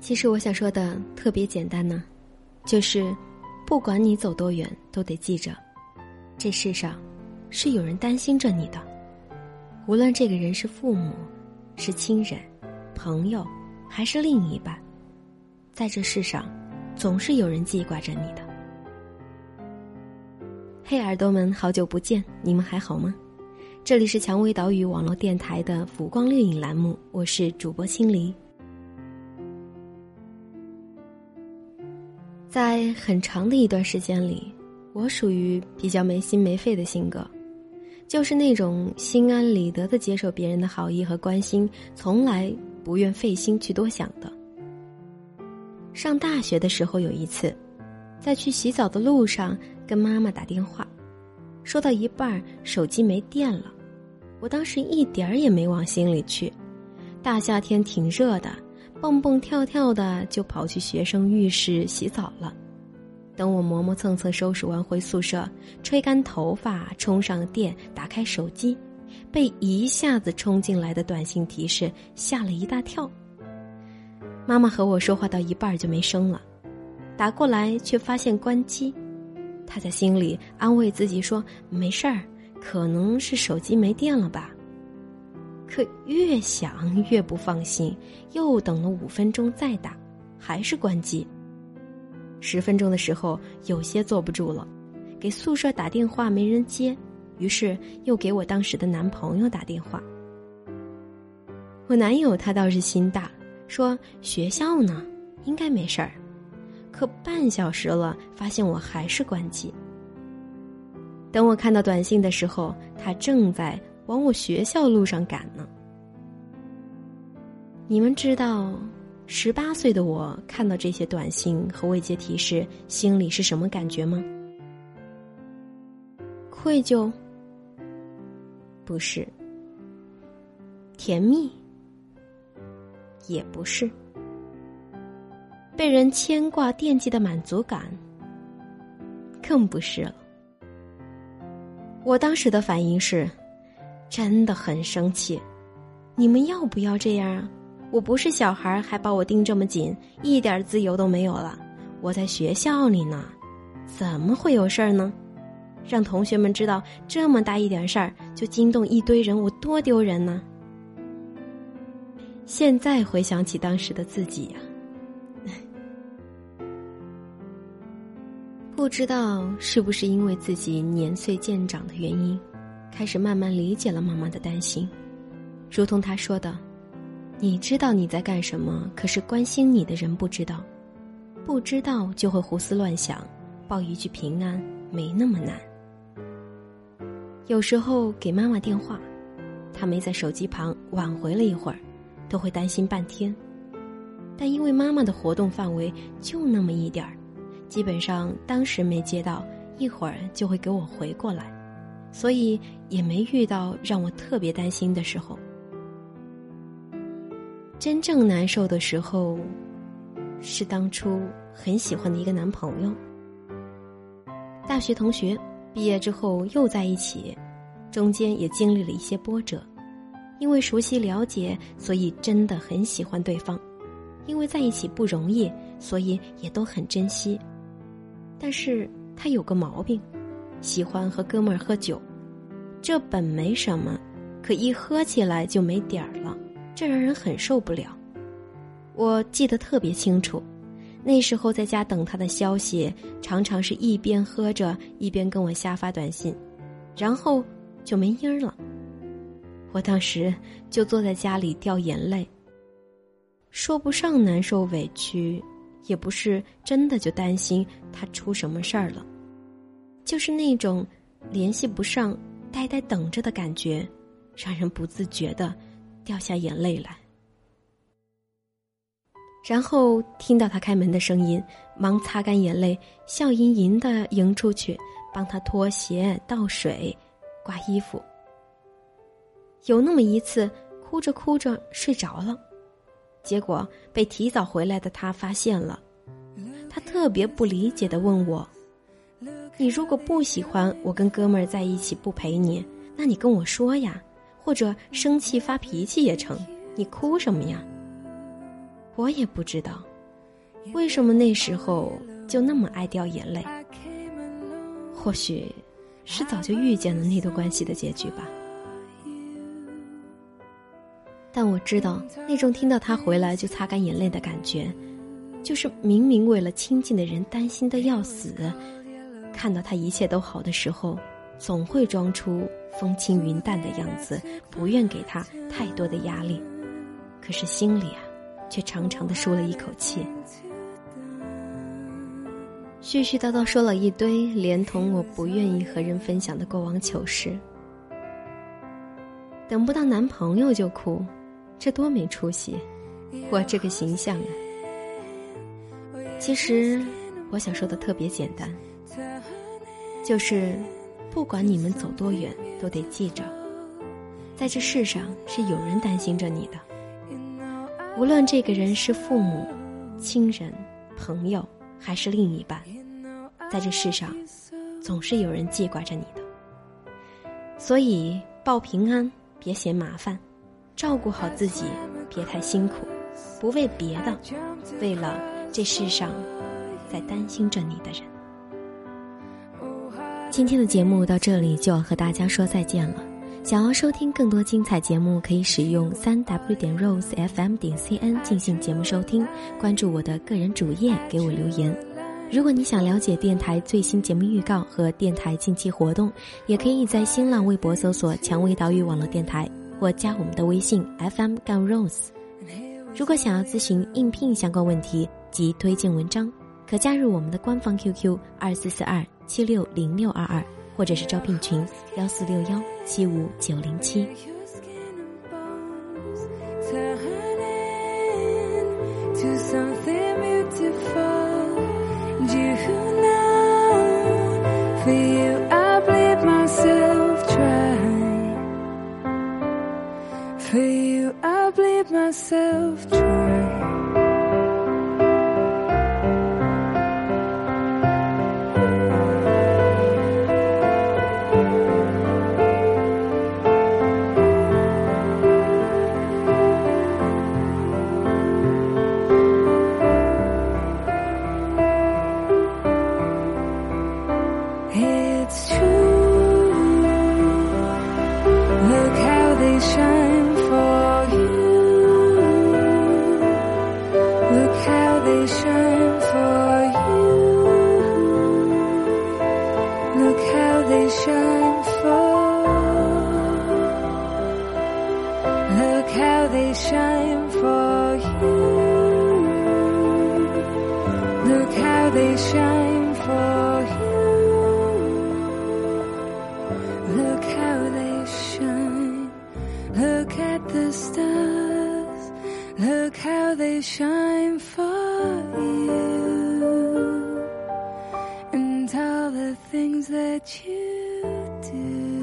其实我想说的特别简单呢，就是不管你走多远，都得记着，这世上是有人担心着你的。无论这个人是父母、是亲人、朋友，还是另一半，在这世上，总是有人记挂着你的。嘿，耳朵们，好久不见，你们还好吗？这里是蔷薇岛屿网络电台的浮光掠影栏目，我是主播青梨。在很长的一段时间里，我属于比较没心没肺的性格。就是那种心安理得的接受别人的好意和关心，从来不愿费心去多想的。上大学的时候有一次，在去洗澡的路上跟妈妈打电话，说到一半手机没电了，我当时一点儿也没往心里去，大夏天挺热的，蹦蹦跳跳的就跑去学生浴室洗澡了。等我磨磨蹭蹭收拾完回宿舍，吹干头发，充上电，打开手机，被一下子冲进来的短信提示吓了一大跳。妈妈和我说话到一半就没声了，打过来却发现关机。她在心里安慰自己说：“没事儿，可能是手机没电了吧。”可越想越不放心，又等了五分钟再打，还是关机。十分钟的时候，有些坐不住了，给宿舍打电话没人接，于是又给我当时的男朋友打电话。我男友他倒是心大，说学校呢应该没事儿，可半小时了，发现我还是关机。等我看到短信的时候，他正在往我学校路上赶呢。你们知道？十八岁的我看到这些短信和未接提示，心里是什么感觉吗？愧疚？不是。甜蜜？也不是。被人牵挂惦记的满足感？更不是了。我当时的反应是，真的很生气。你们要不要这样啊？我不是小孩，还把我盯这么紧，一点自由都没有了。我在学校里呢，怎么会有事儿呢？让同学们知道这么大一点事儿就惊动一堆人，我多丢人呢！现在回想起当时的自己呀，不知道是不是因为自己年岁渐长的原因，开始慢慢理解了妈妈的担心，如同她说的。你知道你在干什么，可是关心你的人不知道，不知道就会胡思乱想，报一句平安没那么难。有时候给妈妈电话，她没在手机旁挽回了一会儿，都会担心半天。但因为妈妈的活动范围就那么一点儿，基本上当时没接到，一会儿就会给我回过来，所以也没遇到让我特别担心的时候。真正难受的时候，是当初很喜欢的一个男朋友。大学同学毕业之后又在一起，中间也经历了一些波折。因为熟悉了解，所以真的很喜欢对方。因为在一起不容易，所以也都很珍惜。但是他有个毛病，喜欢和哥们儿喝酒。这本没什么，可一喝起来就没点儿了。这让人很受不了，我记得特别清楚，那时候在家等他的消息，常常是一边喝着一边跟我瞎发短信，然后就没音儿了。我当时就坐在家里掉眼泪，说不上难受委屈，也不是真的就担心他出什么事儿了，就是那种联系不上、呆呆等着的感觉，让人不自觉的。掉下眼泪来，然后听到他开门的声音，忙擦干眼泪，笑吟吟的迎出去，帮他脱鞋、倒水、挂衣服。有那么一次，哭着哭着睡着了，结果被提早回来的他发现了，他特别不理解的问我：“你如果不喜欢我跟哥们儿在一起不陪你，那你跟我说呀。”或者生气发脾气也成，你哭什么呀？我也不知道。为什么那时候就那么爱掉眼泪？或许是早就预见了那段关系的结局吧。但我知道，那种听到他回来就擦干眼泪的感觉，就是明明为了亲近的人担心的要死，看到他一切都好的时候，总会装出风轻云淡的样子，不愿给他太多的压力，可是心里啊，却长长的舒了一口气。絮絮叨叨说了一堆，连同我不愿意和人分享的过往糗事。等不到男朋友就哭，这多没出息！我这个形象啊。其实我想说的特别简单，就是不管你们走多远，都得记着，在这世上是有人担心着你的。无论这个人是父母、亲人、朋友。还是另一半，在这世上，总是有人记挂着你的。所以报平安，别嫌麻烦，照顾好自己，别太辛苦，不为别的，为了这世上在担心着你的人。今天的节目到这里就要和大家说再见了。想要收听更多精彩节目，可以使用三 w 点 rose fm 点 cn 进行节目收听。关注我的个人主页，给我留言。如果你想了解电台最新节目预告和电台近期活动，也可以在新浪微博搜索“蔷薇岛屿网络电台”或加我们的微信 fm 杠 rose。如果想要咨询应聘相关问题及推荐文章，可加入我们的官方 QQ 二四四二七六零六二二。或者是招聘群幺四六幺七五九零七。Things that you do.